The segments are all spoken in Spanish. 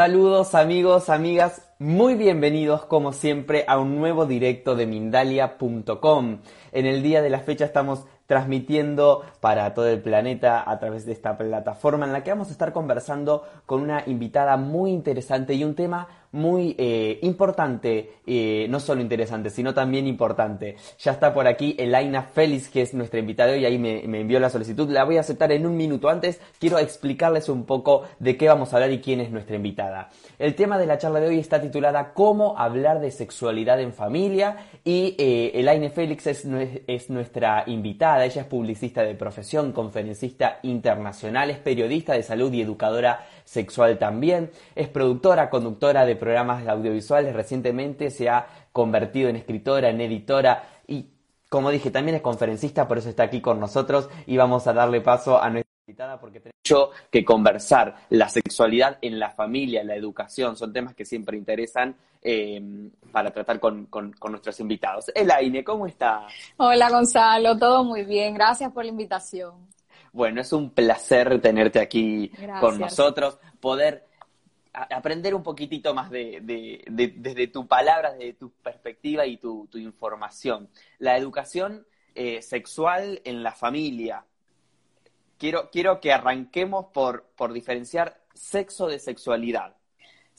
Saludos amigos, amigas, muy bienvenidos como siempre a un nuevo directo de Mindalia.com. En el día de la fecha estamos transmitiendo para todo el planeta a través de esta plataforma en la que vamos a estar conversando con una invitada muy interesante y un tema muy eh, importante, eh, no solo interesante, sino también importante. Ya está por aquí Elaina Félix, que es nuestra invitada y ahí me, me, envió la solicitud. La voy a aceptar en un minuto. Antes quiero explicarles un poco de qué vamos a hablar y quién es nuestra invitada. El tema de la charla de hoy está titulada Cómo hablar de sexualidad en familia y eh, Elaine Félix es, es nuestra invitada. Ella es publicista de profesión, conferencista internacional, es periodista de salud y educadora sexual también. Es productora, conductora de programas audiovisuales. Recientemente se ha convertido en escritora, en editora y, como dije, también es conferencista, por eso está aquí con nosotros y vamos a darle paso a nuestra invitada porque tenemos mucho que conversar. La sexualidad en la familia, la educación, son temas que siempre interesan eh, para tratar con, con, con, nuestros invitados. Elaine, ¿cómo está? Hola Gonzalo, todo muy bien. Gracias por la invitación. Bueno, es un placer tenerte aquí Gracias. con nosotros, poder aprender un poquitito más de, de, de, desde tu palabra, desde tu perspectiva y tu, tu información. La educación eh, sexual en la familia. Quiero, quiero que arranquemos por, por diferenciar sexo de sexualidad.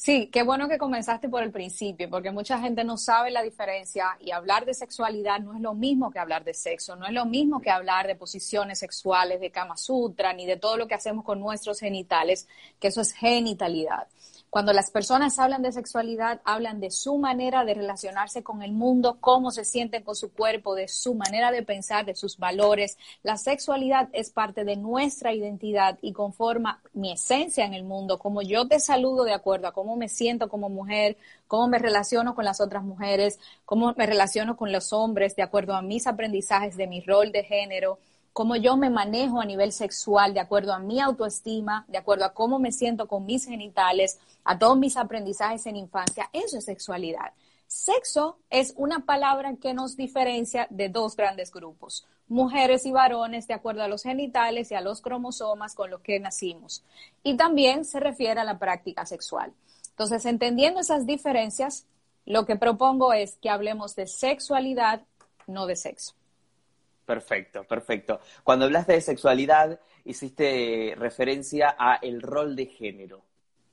Sí, qué bueno que comenzaste por el principio, porque mucha gente no sabe la diferencia y hablar de sexualidad no es lo mismo que hablar de sexo, no es lo mismo que hablar de posiciones sexuales, de Kama Sutra, ni de todo lo que hacemos con nuestros genitales, que eso es genitalidad. Cuando las personas hablan de sexualidad, hablan de su manera de relacionarse con el mundo, cómo se sienten con su cuerpo, de su manera de pensar, de sus valores. La sexualidad es parte de nuestra identidad y conforma mi esencia en el mundo, como yo te saludo de acuerdo a cómo me siento como mujer, cómo me relaciono con las otras mujeres, cómo me relaciono con los hombres, de acuerdo a mis aprendizajes de mi rol de género cómo yo me manejo a nivel sexual, de acuerdo a mi autoestima, de acuerdo a cómo me siento con mis genitales, a todos mis aprendizajes en infancia, eso es sexualidad. Sexo es una palabra que nos diferencia de dos grandes grupos, mujeres y varones de acuerdo a los genitales y a los cromosomas con los que nacimos. Y también se refiere a la práctica sexual. Entonces, entendiendo esas diferencias, lo que propongo es que hablemos de sexualidad, no de sexo. Perfecto, perfecto. Cuando hablaste de sexualidad, hiciste referencia a el rol de género.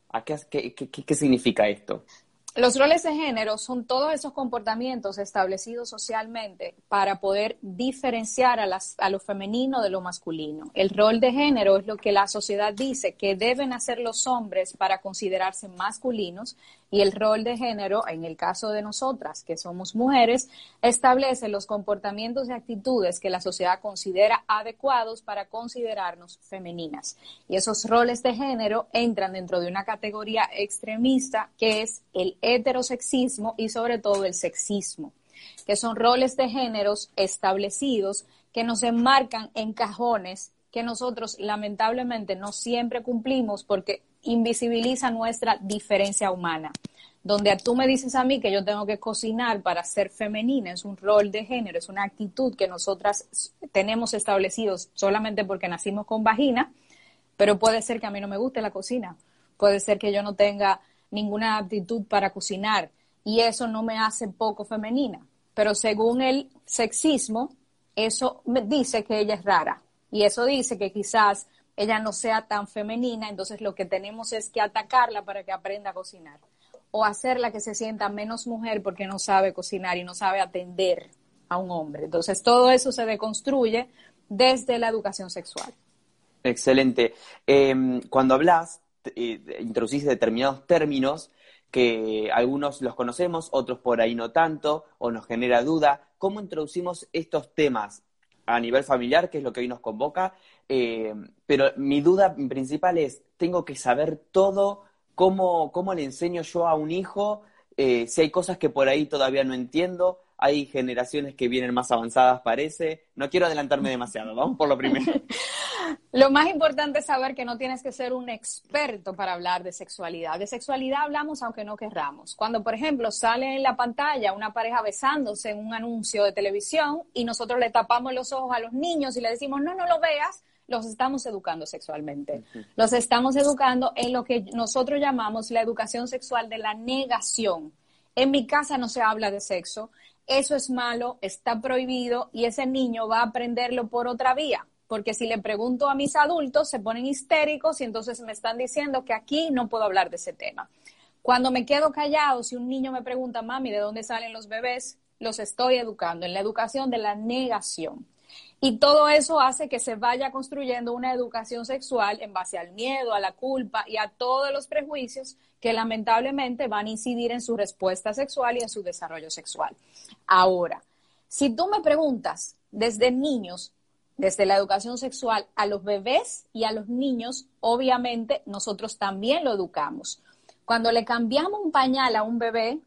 ¿A qué, qué, qué, qué significa esto? Los roles de género son todos esos comportamientos establecidos socialmente para poder diferenciar a, las, a, lo femenino de lo masculino. El rol de género es lo que la sociedad dice que deben hacer los hombres para considerarse masculinos y el rol de género, en el caso de nosotras, que somos mujeres, establece los comportamientos y actitudes que la sociedad considera adecuados para considerarnos femeninas. Y esos roles de género entran dentro de una categoría extremista que es el heterosexismo y sobre todo el sexismo, que son roles de géneros establecidos que nos enmarcan en cajones que nosotros lamentablemente no siempre cumplimos porque invisibiliza nuestra diferencia humana. Donde tú me dices a mí que yo tengo que cocinar para ser femenina, es un rol de género, es una actitud que nosotras tenemos establecidos solamente porque nacimos con vagina, pero puede ser que a mí no me guste la cocina, puede ser que yo no tenga ninguna aptitud para cocinar y eso no me hace poco femenina. Pero según el sexismo, eso me dice que ella es rara y eso dice que quizás ella no sea tan femenina, entonces lo que tenemos es que atacarla para que aprenda a cocinar o hacerla que se sienta menos mujer porque no sabe cocinar y no sabe atender a un hombre. Entonces todo eso se deconstruye desde la educación sexual. Excelente. Eh, cuando hablas, eh, introducís determinados términos que algunos los conocemos, otros por ahí no tanto, o nos genera duda. ¿Cómo introducimos estos temas a nivel familiar, que es lo que hoy nos convoca? Eh, pero mi duda principal es, ¿tengo que saber todo? ¿Cómo, cómo le enseño yo a un hijo? Eh, si hay cosas que por ahí todavía no entiendo, hay generaciones que vienen más avanzadas, parece. No quiero adelantarme demasiado, vamos por lo primero. lo más importante es saber que no tienes que ser un experto para hablar de sexualidad. De sexualidad hablamos aunque no querramos. Cuando, por ejemplo, sale en la pantalla una pareja besándose en un anuncio de televisión y nosotros le tapamos los ojos a los niños y le decimos, no, no lo veas, los estamos educando sexualmente. Los estamos educando en lo que nosotros llamamos la educación sexual de la negación. En mi casa no se habla de sexo, eso es malo, está prohibido y ese niño va a aprenderlo por otra vía. Porque si le pregunto a mis adultos, se ponen histéricos y entonces me están diciendo que aquí no puedo hablar de ese tema. Cuando me quedo callado, si un niño me pregunta, mami, ¿de dónde salen los bebés? Los estoy educando en la educación de la negación. Y todo eso hace que se vaya construyendo una educación sexual en base al miedo, a la culpa y a todos los prejuicios que lamentablemente van a incidir en su respuesta sexual y en su desarrollo sexual. Ahora, si tú me preguntas desde niños, desde la educación sexual a los bebés y a los niños, obviamente nosotros también lo educamos. Cuando le cambiamos un pañal a un bebé,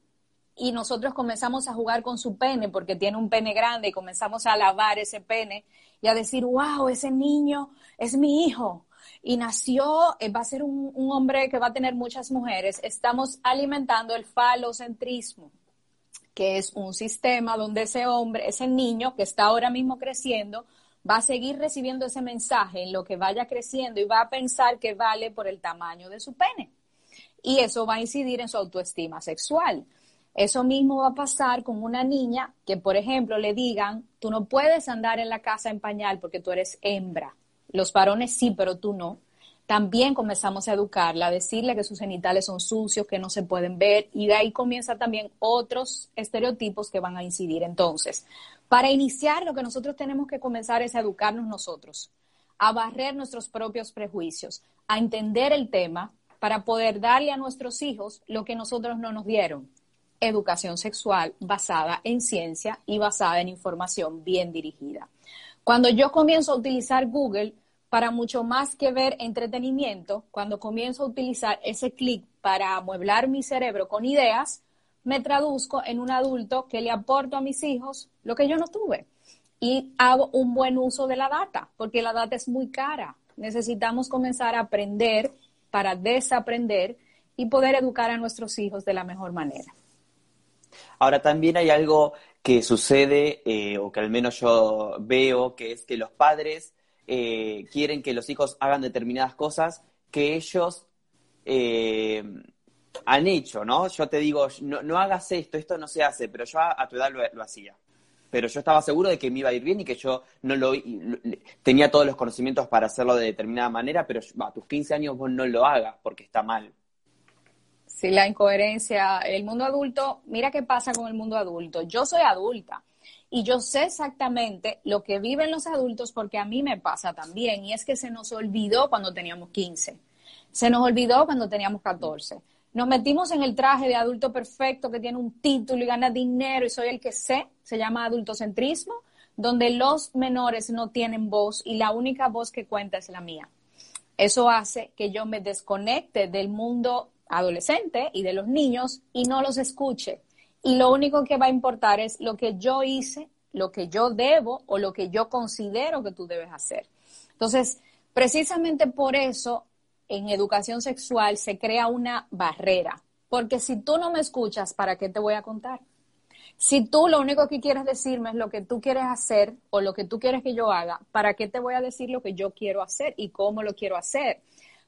y nosotros comenzamos a jugar con su pene porque tiene un pene grande y comenzamos a lavar ese pene y a decir, wow, ese niño es mi hijo y nació, eh, va a ser un, un hombre que va a tener muchas mujeres. Estamos alimentando el falocentrismo, que es un sistema donde ese hombre, ese niño que está ahora mismo creciendo, va a seguir recibiendo ese mensaje en lo que vaya creciendo y va a pensar que vale por el tamaño de su pene. Y eso va a incidir en su autoestima sexual. Eso mismo va a pasar con una niña que, por ejemplo, le digan, tú no puedes andar en la casa en pañal porque tú eres hembra. Los varones sí, pero tú no. También comenzamos a educarla, a decirle que sus genitales son sucios, que no se pueden ver, y de ahí comienza también otros estereotipos que van a incidir. Entonces, para iniciar, lo que nosotros tenemos que comenzar es a educarnos nosotros, a barrer nuestros propios prejuicios, a entender el tema para poder darle a nuestros hijos lo que nosotros no nos dieron educación sexual basada en ciencia y basada en información bien dirigida. Cuando yo comienzo a utilizar Google para mucho más que ver entretenimiento, cuando comienzo a utilizar ese clic para amueblar mi cerebro con ideas, me traduzco en un adulto que le aporto a mis hijos lo que yo no tuve. Y hago un buen uso de la data, porque la data es muy cara. Necesitamos comenzar a aprender para desaprender y poder educar a nuestros hijos de la mejor manera. Ahora también hay algo que sucede, eh, o que al menos yo veo, que es que los padres eh, quieren que los hijos hagan determinadas cosas que ellos eh, han hecho, ¿no? Yo te digo, no, hagas esto, esto no se hace, pero yo a, tu edad lo, hacía. Pero yo estaba seguro de que me iba a ir bien y que yo no lo, tenía todos los conocimientos para hacerlo de determinada manera, pero a tus 15 años vos no lo hagas porque está mal. Sí, la incoherencia. El mundo adulto, mira qué pasa con el mundo adulto. Yo soy adulta y yo sé exactamente lo que viven los adultos porque a mí me pasa también y es que se nos olvidó cuando teníamos 15. Se nos olvidó cuando teníamos 14. Nos metimos en el traje de adulto perfecto que tiene un título y gana dinero y soy el que sé, se llama adultocentrismo, donde los menores no tienen voz y la única voz que cuenta es la mía. Eso hace que yo me desconecte del mundo adolescente y de los niños y no los escuche. Y lo único que va a importar es lo que yo hice, lo que yo debo o lo que yo considero que tú debes hacer. Entonces, precisamente por eso en educación sexual se crea una barrera, porque si tú no me escuchas, ¿para qué te voy a contar? Si tú lo único que quieres decirme es lo que tú quieres hacer o lo que tú quieres que yo haga, ¿para qué te voy a decir lo que yo quiero hacer y cómo lo quiero hacer?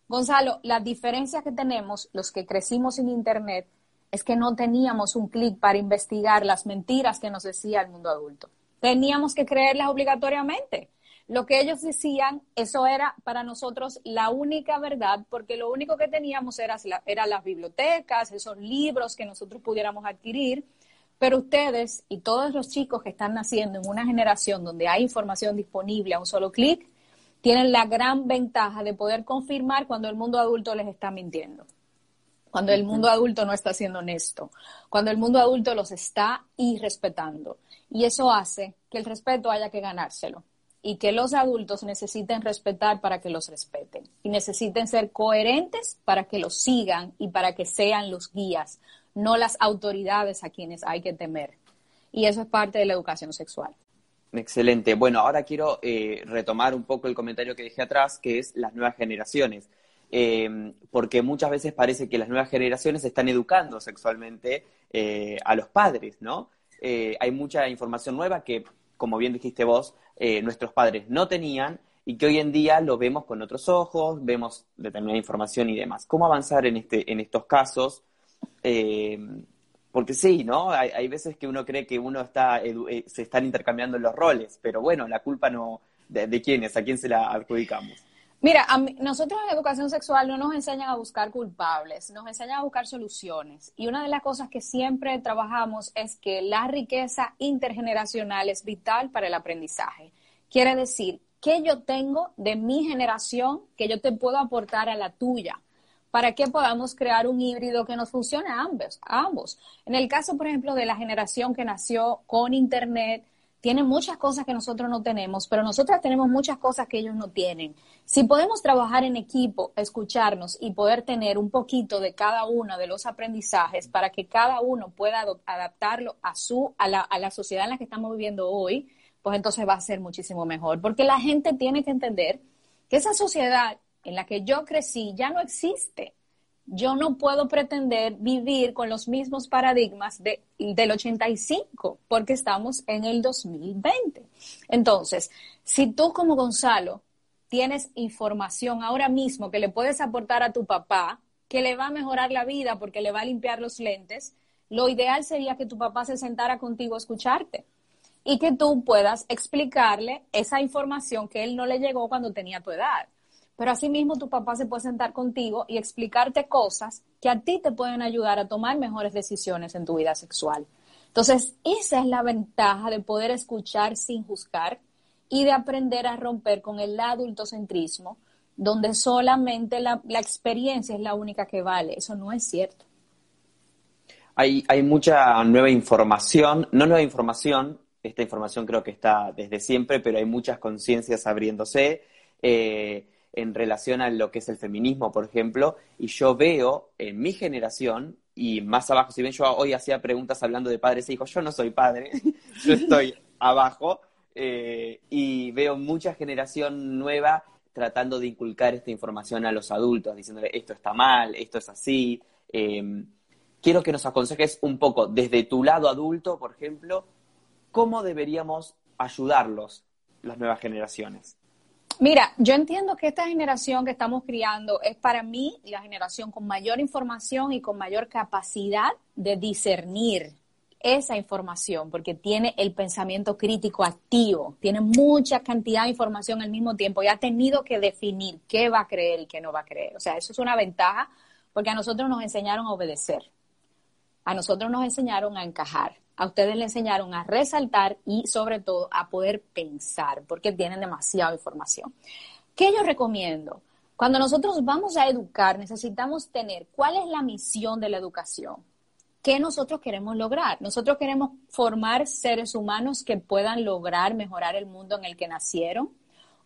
Gonzalo, la diferencia que tenemos los que crecimos en Internet es que no teníamos un clic para investigar las mentiras que nos decía el mundo adulto. Teníamos que creerlas obligatoriamente. Lo que ellos decían, eso era para nosotros la única verdad, porque lo único que teníamos era, eran las bibliotecas, esos libros que nosotros pudiéramos adquirir. Pero ustedes y todos los chicos que están naciendo en una generación donde hay información disponible a un solo clic, tienen la gran ventaja de poder confirmar cuando el mundo adulto les está mintiendo. cuando el mundo adulto no está siendo honesto, cuando el mundo adulto los está irrespetando. Y eso hace que el respeto haya que ganárselo y que los adultos necesiten respetar para que los respeten y necesiten ser coherentes para que los sigan y para que sean los guías, no las autoridades a quienes hay que temer. Y eso es parte de la educación sexual. Excelente. Bueno, ahora quiero eh, retomar un poco el comentario que dejé atrás, que es las nuevas generaciones. Em, porque muchas veces parece que las nuevas generaciones están educando sexualmente eh, a los padres, ¿no? Eh, hay mucha información nueva que, como bien dijiste vos, eh, nuestros padres no tenían y que hoy en día lo vemos con otros ojos, vemos determinada información y demás. ¿Cómo avanzar en, este, en estos casos? Em, porque sí, ¿no? Hay, veces que uno cree que uno está, se están intercambiando los roles, pero bueno, la culpa no, de, de quién es, a quién se la adjudicamos. Mira, nosotros en educación sexual no nos enseñan a buscar culpables, nos enseñan a buscar soluciones. Y una de las cosas que siempre trabajamos es que la riqueza intergeneracional es vital para el aprendizaje. Quiere decir, ¿qué yo tengo de mi generación que yo te puedo aportar a la tuya? para que podamos crear un híbrido que nos funcione a ambos, a ambos. En el caso, por ejemplo, de la generación que nació con Internet, tienen muchas cosas que nosotros no tenemos, pero nosotras tenemos muchas cosas que ellos no tienen. Si podemos trabajar en equipo, escucharnos y poder tener un poquito de cada uno de los aprendizajes para que cada uno pueda adaptarlo a su a la, a la sociedad en la que estamos viviendo hoy, pues entonces va a ser muchísimo mejor, porque la gente tiene que entender que esa sociedad en la que yo crecí ya no existe yo no puedo pretender vivir con los mismos paradigmas de, del 85 porque estamos en el 2020. Entonces, si tú como Gonzalo tienes información ahora mismo que le puedes aportar a tu papá, que le va a mejorar la vida porque le va a limpiar los lentes, lo ideal sería que tu papá se sentara contigo a escucharte y que tú puedas explicarle esa información que él no le llegó cuando tenía tu edad. Pero asimismo tu papá se puede sentar contigo y explicarte cosas que a ti te pueden ayudar a tomar mejores decisiones en tu vida sexual. Entonces, esa es la ventaja de poder escuchar sin juzgar y de aprender a romper con el adultocentrismo, donde solamente la, experiencia es la única que vale. Eso no es cierto. Hay, mucha nueva información, no nueva información, esta información creo que está desde siempre, pero hay muchas conciencias abriéndose. Eh, en relación a lo que es el feminismo, por ejemplo, y yo veo en mi generación, y más abajo, si bien yo hoy hacía preguntas hablando de padres e hijos, yo no soy padre, yo estoy abajo, eh, y veo mucha generación nueva tratando de inculcar esta información a los adultos, diciéndole esto está mal, esto es así. Em, quiero que nos aconsejes un poco desde tu lado adulto, por ejemplo, cómo deberíamos ayudarlos las nuevas generaciones. Mira, yo entiendo que esta generación que estamos criando es para mí la generación con mayor información y con mayor capacidad de discernir esa información, porque tiene el pensamiento crítico activo, tiene mucha cantidad de información al mismo tiempo y ha tenido que definir qué va a creer y qué no va a creer. O sea, eso es una ventaja porque a nosotros nos enseñaron a obedecer, a nosotros nos enseñaron a encajar a ustedes le enseñaron a resaltar y sobre todo a poder pensar, porque tienen demasiada información. ¿Qué yo recomiendo? Cuando nosotros vamos a educar, necesitamos tener cuál es la misión de la educación. ¿Qué nosotros queremos lograr? Nosotros queremos formar seres humanos que puedan lograr mejorar el mundo en el que nacieron.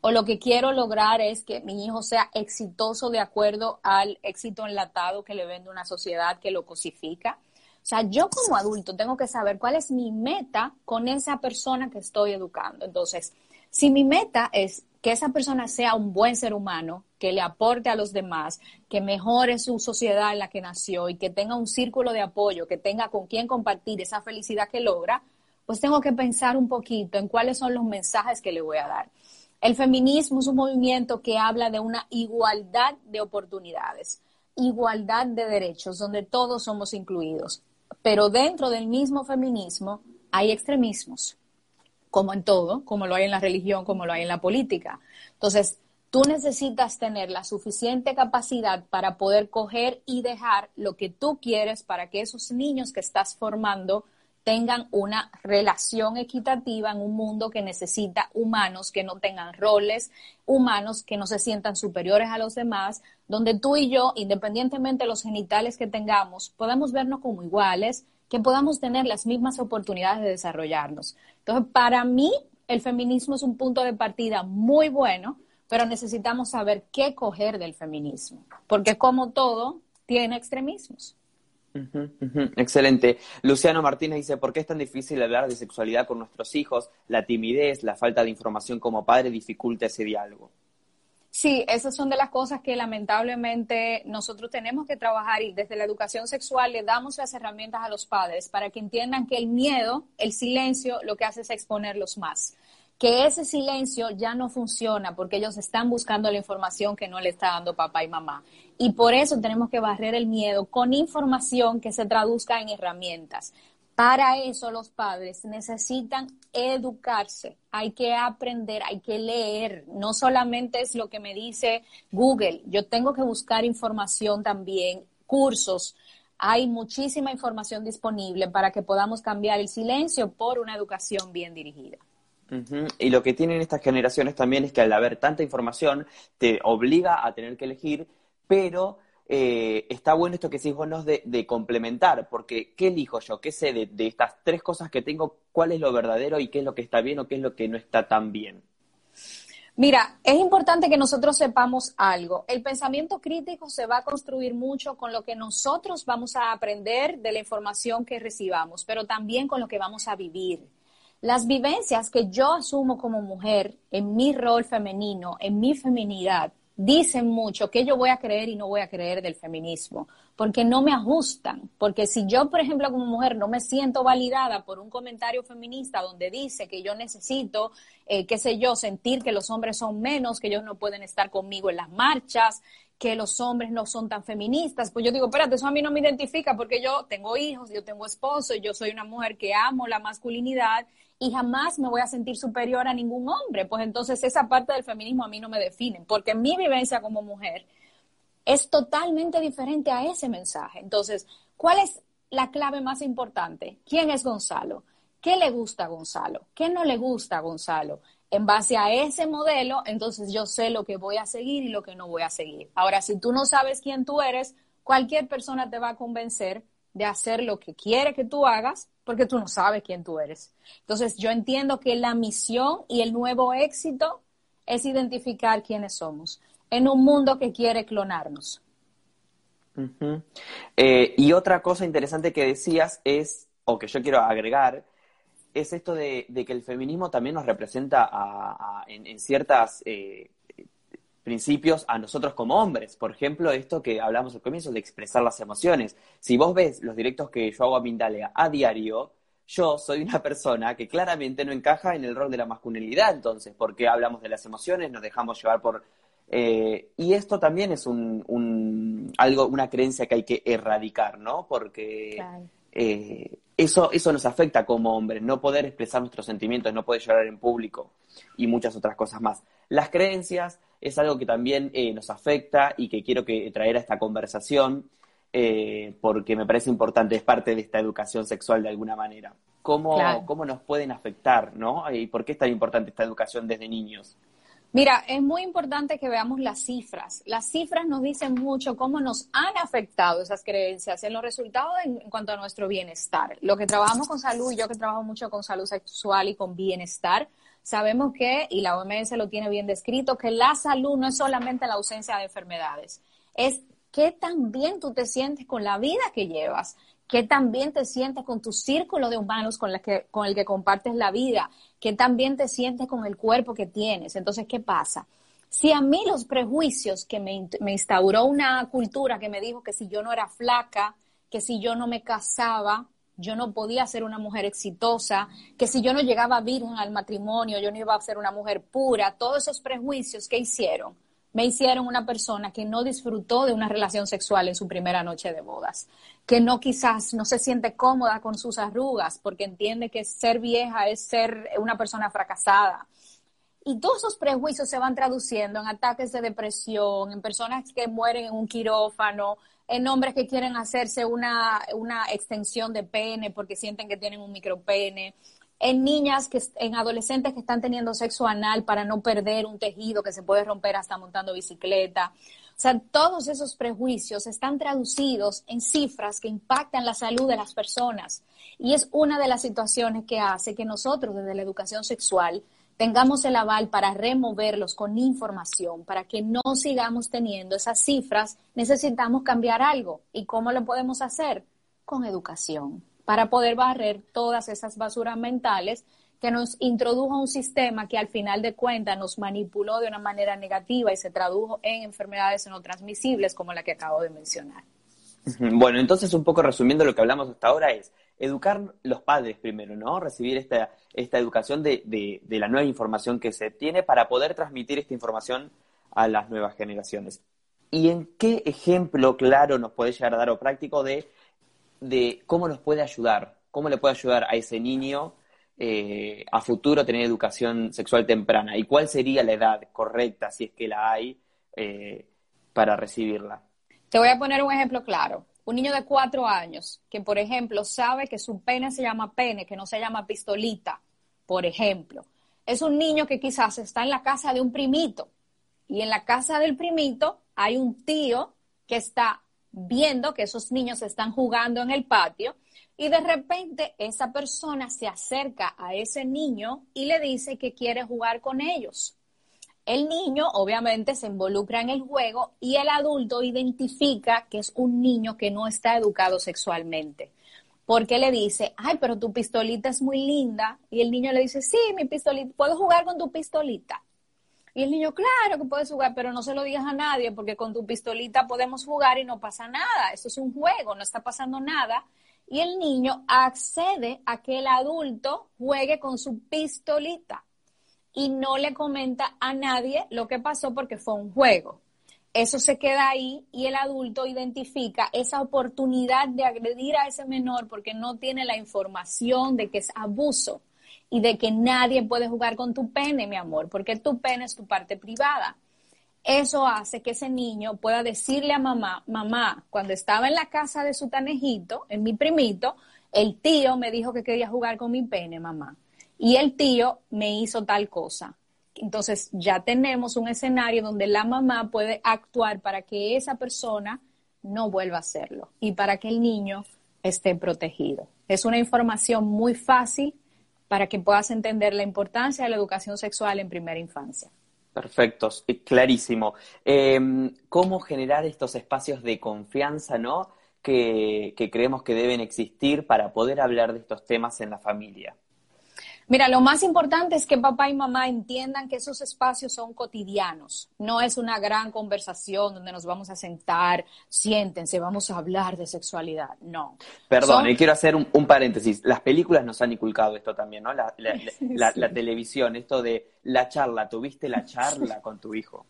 O lo que quiero lograr es que mi hijo sea exitoso de acuerdo al éxito enlatado que le vende una sociedad que lo cosifica sea, yo como adulto tengo que saber cuál es mi meta con esa persona que estoy educando. Entonces, si mi meta es que esa persona sea un buen ser humano, que le aporte a los demás, que mejore su sociedad en la que nació y que tenga un círculo de apoyo, que tenga con quien compartir esa felicidad que logra, pues tengo que pensar un poquito en cuáles son los mensajes que le voy a dar. El feminismo es un movimiento que habla de una igualdad de oportunidades, igualdad de derechos, donde todos somos incluidos. Pero dentro del mismo feminismo hay extremismos, como en todo, como lo hay en la religión, como lo hay en la política. Entonces, tú necesitas tener la suficiente capacidad para poder coger y dejar lo que tú quieres para que esos niños que estás formando tengan una relación equitativa en un mundo que necesita humanos que no tengan roles, humanos que no se sientan superiores a los demás, donde tú y yo, independientemente de los genitales que tengamos, podamos vernos como iguales, que podamos tener las mismas oportunidades de desarrollarnos. Entonces, para mí, el feminismo es un punto de partida muy bueno, pero necesitamos saber qué coger del feminismo, porque como todo, tiene extremismos. Excelente. Luciano Martínez dice, ¿por qué es tan difícil hablar de sexualidad con nuestros hijos? La timidez, la falta de información como padre dificulta ese diálogo. Sí, esas son de las cosas que lamentablemente nosotros tenemos que trabajar y desde la educación sexual le damos las herramientas a los padres para que entiendan que el miedo, el silencio, lo que hace es exponerlos más que ese silencio ya no funciona porque ellos están buscando la información que no le está dando papá y mamá. Y por eso tenemos que barrer el miedo con información que se traduzca en herramientas. Para eso los padres necesitan educarse, hay que aprender, hay que leer. No solamente es lo que me dice Google, yo tengo que buscar información también, cursos. Hay muchísima información disponible para que podamos cambiar el silencio por una educación bien dirigida. Y lo que tienen estas generaciones también es que al haber tanta información te obliga a tener que elegir, pero eh, está bueno esto que decís vos de, de, complementar, porque ¿qué elijo yo? ¿Qué sé de, estas tres cosas que tengo? ¿Cuál es lo verdadero y qué es lo que está bien o qué es lo que no está tan bien? Mira, es importante que nosotros sepamos algo. El pensamiento crítico se va a construir mucho con lo que nosotros vamos a aprender de la información que recibamos, pero también con lo que vamos a vivir. Las vivencias que yo asumo como mujer en mi rol femenino, en mi feminidad, dicen mucho que yo voy a creer y no voy a creer del feminismo, porque no me ajustan, porque si yo, por ejemplo, como mujer no me siento validada por un comentario feminista donde dice que yo necesito, eh, qué sé yo, sentir que los hombres son menos, que ellos no pueden estar conmigo en las marchas, que los hombres no son tan feministas, pues yo digo, espérate, eso a mí no me identifica porque yo tengo hijos, yo tengo esposo, yo soy una mujer que amo la masculinidad y jamás me voy a sentir superior a ningún hombre. Pues entonces esa parte del feminismo a mí no me define, porque mi vivencia como mujer es totalmente diferente a ese mensaje. Entonces, ¿cuál es la clave más importante? ¿Quién es Gonzalo? ¿Qué le gusta a Gonzalo? ¿Qué no le gusta a Gonzalo? En base a ese modelo, entonces yo sé lo que voy a seguir y lo que no voy a seguir. Ahora, si tú no sabes quién tú eres, cualquier persona te va a convencer de hacer lo que quiere que tú hagas porque tú no sabes quién tú eres. Entonces, yo entiendo que la misión y el nuevo éxito es identificar quiénes somos en un mundo que quiere clonarnos. Eh, y otra cosa interesante que decías es, o que yo quiero agregar, es esto de, que el feminismo también nos representa en, ciertos eh, principios a nosotros como hombres. Por ejemplo, esto que hablamos al comienzo de expresar las emociones. Si vos ves los directos que yo hago a Mindalia a diario, yo soy una persona que claramente no encaja en el rol de la masculinidad, entonces, porque hablamos de las emociones, nos dejamos llevar por... Eh, y esto también es un, algo, una creencia que hay que erradicar, ¿no? Porque eh, eso, eso nos afecta como hombres, no poder expresar nuestros sentimientos, no poder llorar en público y muchas otras cosas más. Las creencias es algo que también eh, nos afecta y que quiero que traer a esta conversación eh, porque me parece importante, es parte de esta educación sexual de alguna manera. ¿Cómo, cómo nos pueden afectar, no? ¿Y por qué es tan importante esta educación desde niños? Mira, es muy importante que veamos las cifras. Las cifras nos dicen mucho cómo nos han afectado esas creencias en los resultados en, cuanto a nuestro bienestar. Lo que trabajamos con salud, yo que trabajo mucho con salud sexual y con bienestar, sabemos que, y la OMS lo tiene bien descrito, que la salud no es solamente la ausencia de enfermedades, es qué tan bien tú te sientes con la vida que llevas, qué tan bien te sientes con tu círculo de humanos con, que, con el que compartes la vida, qué tan bien te sientes con el cuerpo que tienes. Entonces, ¿qué pasa? Si a mí los prejuicios que me, me instauró una cultura que me dijo que si yo no era flaca, que si yo no me casaba, yo no podía ser una mujer exitosa, que si yo no llegaba virgen al matrimonio, yo no iba a ser una mujer pura, todos esos prejuicios que hicieron me hicieron una persona que no disfrutó de una relación sexual en su primera noche de bodas, que no quizás no se siente cómoda con sus arrugas porque entiende que ser vieja es ser una persona fracasada. Y todos esos prejuicios se van traduciendo en ataques de depresión, en personas que mueren en un quirófano, en hombres que quieren hacerse una, una extensión de pene porque sienten que tienen un micropene, en niñas, que, en adolescentes que están teniendo sexo anal para no perder un tejido que se puede romper hasta montando bicicleta. O sea, todos esos prejuicios están traducidos en cifras que impactan la salud de las personas. Y es una de las situaciones que hace que nosotros desde la educación sexual tengamos el aval para removerlos con información, para que no sigamos teniendo esas cifras, necesitamos cambiar algo. ¿Y cómo lo podemos hacer? Con educación para poder barrer todas esas basuras mentales que nos introdujo un sistema que al final de cuentas nos manipuló de una manera negativa y se tradujo en enfermedades no transmisibles como la que acabo de mencionar. Bueno, entonces un poco resumiendo lo que hablamos hasta ahora es educar los padres primero, ¿no? Recibir esta, esta educación de, de la nueva información que se tiene para poder transmitir esta información a las nuevas generaciones. ¿Y en qué ejemplo claro nos puede llegar a dar o práctico de de cómo nos puede ayudar, cómo le puede ayudar a ese niño eh, a futuro tener educación sexual temprana y cuál sería la edad correcta, si es que la hay, eh, para recibirla. Te voy a poner un ejemplo claro. Un niño de cuatro años que, por ejemplo, sabe que su pene se llama pene, que no se llama pistolita, por ejemplo. Es un niño que quizás está en la casa de un primito y en la casa del primito hay un tío que está viendo que esos niños están jugando en el patio y de repente esa persona se acerca a ese niño y le dice que quiere jugar con ellos. El niño obviamente se involucra en el juego y el adulto identifica que es un niño que no está educado sexualmente. Porque le dice, ay, pero tu pistolita es muy linda. Y el niño le dice, sí, mi pistolita, puedo jugar con tu pistolita. Y el niño, claro que puedes jugar, pero no se lo digas a nadie porque con tu pistolita podemos jugar y no pasa nada. Eso es un juego, no está pasando nada. Y el niño accede a que el adulto juegue con su pistolita y no le comenta a nadie lo que pasó porque fue un juego. Eso se queda ahí y el adulto identifica esa oportunidad de agredir a ese menor porque no tiene la información de que es abuso y de que nadie puede jugar con tu pene, mi amor, porque tu pene es tu parte privada. Eso hace que ese niño pueda decirle a mamá, mamá, cuando estaba en la casa de su tanejito, en mi primito, el tío me dijo que quería jugar con mi pene, mamá. Y el tío me hizo tal cosa. Entonces ya tenemos un escenario donde la mamá puede actuar para que esa persona no vuelva a hacerlo y para que el niño esté protegido. Es una información muy fácil para que puedas entender la importancia de la educación sexual en primera infancia. Perfecto, clarísimo. Em, ¿Cómo generar estos espacios de confianza, no? que creemos que deben existir para poder hablar de estos temas en la familia. Mira, lo más importante es que papá y mamá entiendan que esos espacios son cotidianos. No es una gran conversación donde nos vamos a sentar, siéntense, vamos a hablar de sexualidad. No. Perdón, y quiero hacer un, paréntesis. Las películas nos han inculcado esto también, ¿no? La, televisión, esto de la charla. ¿Tuviste la charla con tu hijo?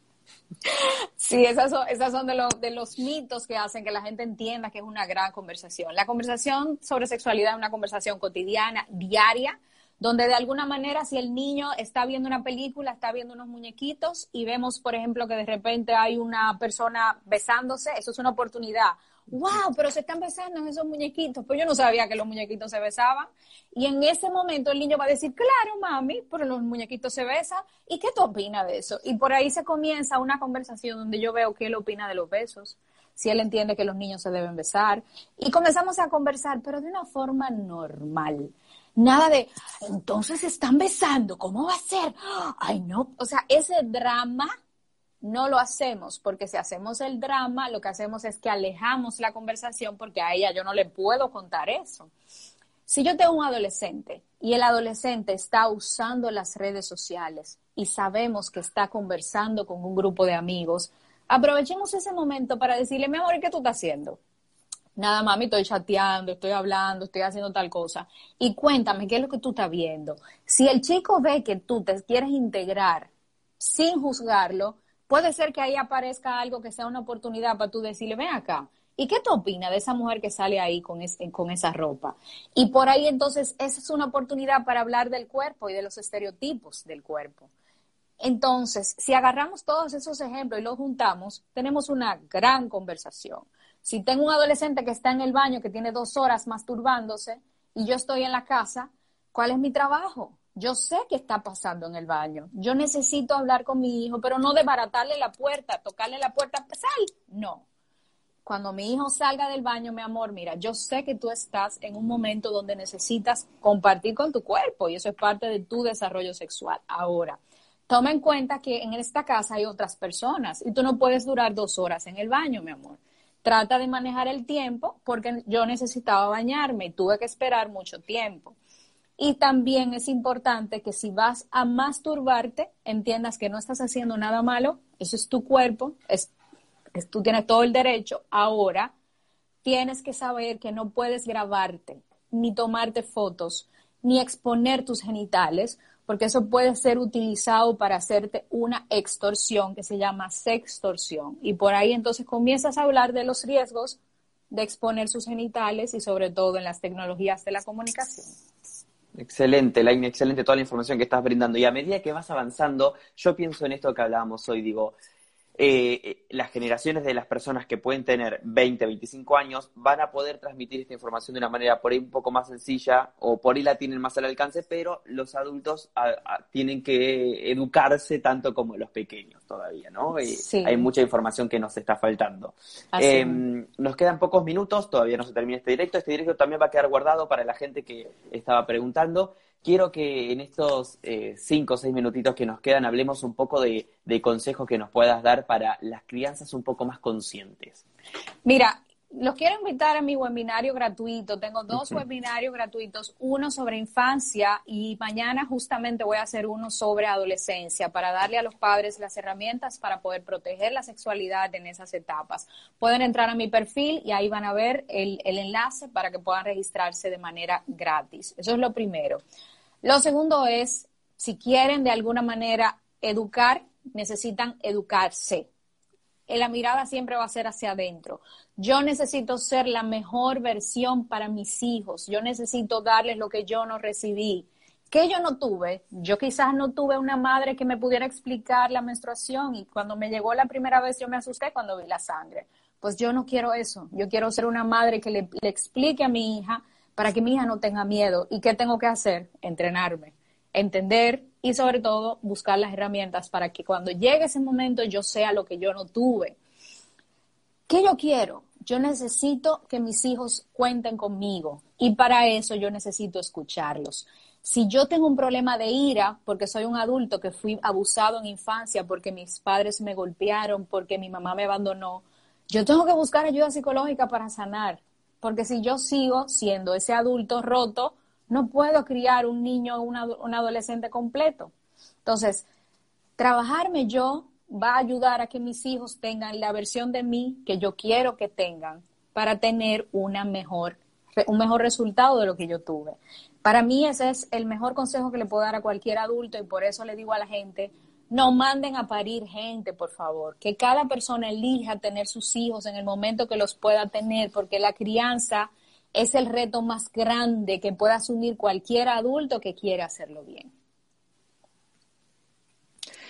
Sí, esas son, esas son de, de, los mitos que hacen que la gente entienda que es una gran conversación. La conversación sobre sexualidad es una conversación cotidiana, diaria, donde de alguna manera si el niño está viendo una película, está viendo unos muñequitos y vemos, por ejemplo, que de repente hay una persona besándose, eso es una oportunidad. ¡Wow! Pero se están besando esos muñequitos. Pues yo no sabía que los muñequitos se besaban. Y en ese momento el niño va a decir, claro, mami, pero los muñequitos se besan. ¿Y qué tú opinas de eso? Y por ahí se comienza una conversación donde yo veo qué él opina de los besos si él entiende que los niños se deben besar. Y comenzamos a conversar, pero de una forma normal. Nada de, entonces están besando, ¿cómo va a ser? Ay, no, o sea, ese drama no lo hacemos, porque si hacemos el drama, lo que hacemos es que alejamos la conversación porque a ella yo no le puedo contar eso. Si yo tengo un adolescente y el adolescente está usando las redes sociales y sabemos que está conversando con un grupo de amigos, aprovechemos ese momento para decirle, mi amor, ¿qué tú estás haciendo? Nada, mami, estoy chateando, estoy hablando, estoy haciendo tal cosa. Y cuéntame, ¿qué es lo que tú estás viendo? Si el chico ve que tú te quieres integrar sin juzgarlo, puede ser que ahí aparezca algo que sea una oportunidad para tú decirle, ven acá, ¿y qué tú opinas de esa mujer que sale ahí con, con esa ropa? Y por ahí entonces esa es una oportunidad para hablar del cuerpo y de los estereotipos del cuerpo. Entonces, si agarramos todos esos ejemplos y los juntamos, tenemos una gran conversación Si tengo un adolescente que está en el baño, que tiene dos horas masturbándose, y yo estoy en la casa, ¿cuál es mi trabajo? Yo sé qué está pasando en el baño. Yo necesito hablar con mi hijo, pero no desbaratarle la puerta, tocarle la puerta, sal. No. Cuando mi hijo salga del baño, mi amor, mira, yo sé que tú estás en un momento donde necesitas compartir con tu cuerpo y eso es parte de tu desarrollo sexual. Ahora, toma en cuenta que en esta casa hay otras personas y tú no puedes durar dos horas en el baño, mi amor. Trata de manejar el tiempo porque yo necesitaba bañarme y tuve que esperar mucho tiempo. Y también es importante que si vas a masturbarte, entiendas que no estás haciendo nada malo, eso es tu cuerpo, es, tú tienes todo el derecho. Ahora, tienes que saber que no puedes grabarte, ni tomarte fotos, ni exponer tus genitales, porque eso puede ser utilizado para hacerte una extorsión que se llama sextorsión. Y por ahí entonces comienzas a hablar de los riesgos de exponer sus genitales y sobre todo en las tecnologías de la comunicación. Excelente, Laine, excelente toda la información que estás brindando. Y a medida que vas avanzando, yo pienso en esto que hablábamos hoy, digo, eh, eh, las generaciones de las personas que pueden tener 20, 25 años van a poder transmitir esta información de una manera por ahí un poco más sencilla o por ahí la tienen más al alcance, pero los adultos tienen que educarse tanto como los pequeños todavía, ¿no? Y Hay mucha información que nos está faltando. Em, nos quedan pocos minutos, todavía no se termina este directo. Este directo también va a quedar guardado para la gente que estaba preguntando quiero que en estos eh, cinco o seis minutitos que nos quedan hablemos un poco de, consejos que nos puedas dar para las crianzas un poco más conscientes. Mira, los quiero invitar a mi webinario gratuito. Tengo dos webinarios gratuitos, uno sobre infancia y mañana justamente voy a hacer uno sobre adolescencia para darle a los padres las herramientas para poder proteger la sexualidad en esas etapas. Pueden entrar a mi perfil y ahí van a ver el, el enlace para que puedan registrarse de manera gratis. Eso es lo primero. Lo segundo es, si quieren de alguna manera educar, necesitan educarse la mirada siempre va a ser hacia adentro. Yo necesito ser la mejor versión para mis hijos. Yo necesito darles lo que yo no recibí. ¿Qué yo no tuve? Yo quizás no tuve una madre que me pudiera explicar la menstruación y cuando me llegó la primera vez yo me asusté cuando vi la sangre. Pues yo no quiero eso. Yo quiero ser una madre que le, le explique a mi hija para que mi hija no tenga miedo. ¿Y qué tengo que hacer? Entrenarme, entender y sobre todo buscar las herramientas para que cuando llegue ese momento yo sea lo que yo no tuve. ¿Qué yo quiero? Yo necesito que mis hijos cuenten conmigo y para eso yo necesito escucharlos. Si yo tengo un problema de ira porque soy un adulto que fui abusado en infancia, porque mis padres me golpearon, porque mi mamá me abandonó, yo tengo que buscar ayuda psicológica para sanar, porque si yo sigo siendo ese adulto roto, no puedo criar un niño o un adolescente completo. Entonces, trabajarme yo va a ayudar a que mis hijos tengan la versión de mí que yo quiero que tengan para tener una mejor, un mejor resultado de lo que yo tuve. Para mí ese es el mejor consejo que le puedo dar a cualquier adulto y por eso le digo a la gente, no manden a parir gente, por favor, que cada persona elija tener sus hijos en el momento que los pueda tener, porque la crianza es el reto más grande que pueda asumir cualquier adulto que quiera hacerlo bien.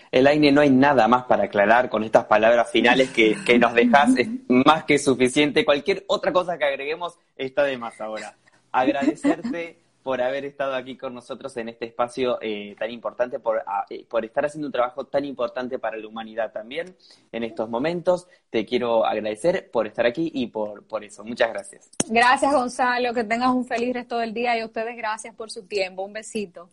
Elaine, no hay nada más para aclarar con estas palabras finales que, nos dejas, es más que suficiente. Cualquier otra cosa que agreguemos está de más ahora. Agradecerte por haber estado aquí con nosotros en este espacio eh, tan importante, por, ah, eh, por estar haciendo un trabajo tan importante para la humanidad también en estos momentos. Te quiero agradecer por estar aquí y por, por eso. Muchas gracias. Gracias, Gonzalo. Que tengas un feliz resto del día y a ustedes gracias por su tiempo. Un besito.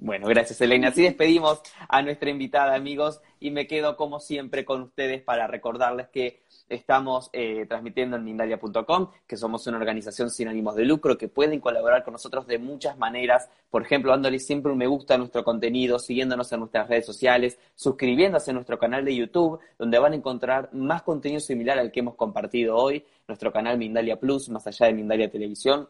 Bueno, gracias Elena. Así despedimos a nuestra invitada, amigos, y me quedo como siempre con ustedes para recordarles que estamos eh, transmitiendo en Mindalia.com, que somos una organización sin ánimos de lucro, que pueden colaborar con nosotros de muchas maneras, por ejemplo, dándole siempre un me gusta a nuestro contenido, siguiéndonos en nuestras redes sociales, suscribiéndose a nuestro canal de YouTube, donde van a encontrar más contenido similar al que hemos compartido hoy, nuestro canal Mindalia Plus, más allá de Mindalia Televisión,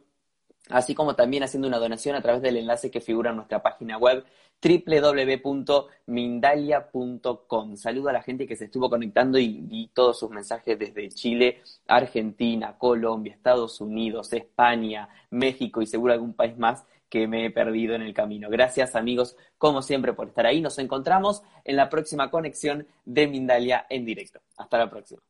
así como también haciendo una donación a través del enlace que figura en nuestra página web www.mindalia.com. Saludo a la gente que se estuvo conectando y vi todos sus mensajes desde Chile, Argentina, Colombia, Estados Unidos, España, México y seguro algún país más que me he perdido en el camino. Gracias amigos, como siempre, por estar ahí. Nos encontramos en la próxima conexión de Mindalia en directo. Hasta la próxima.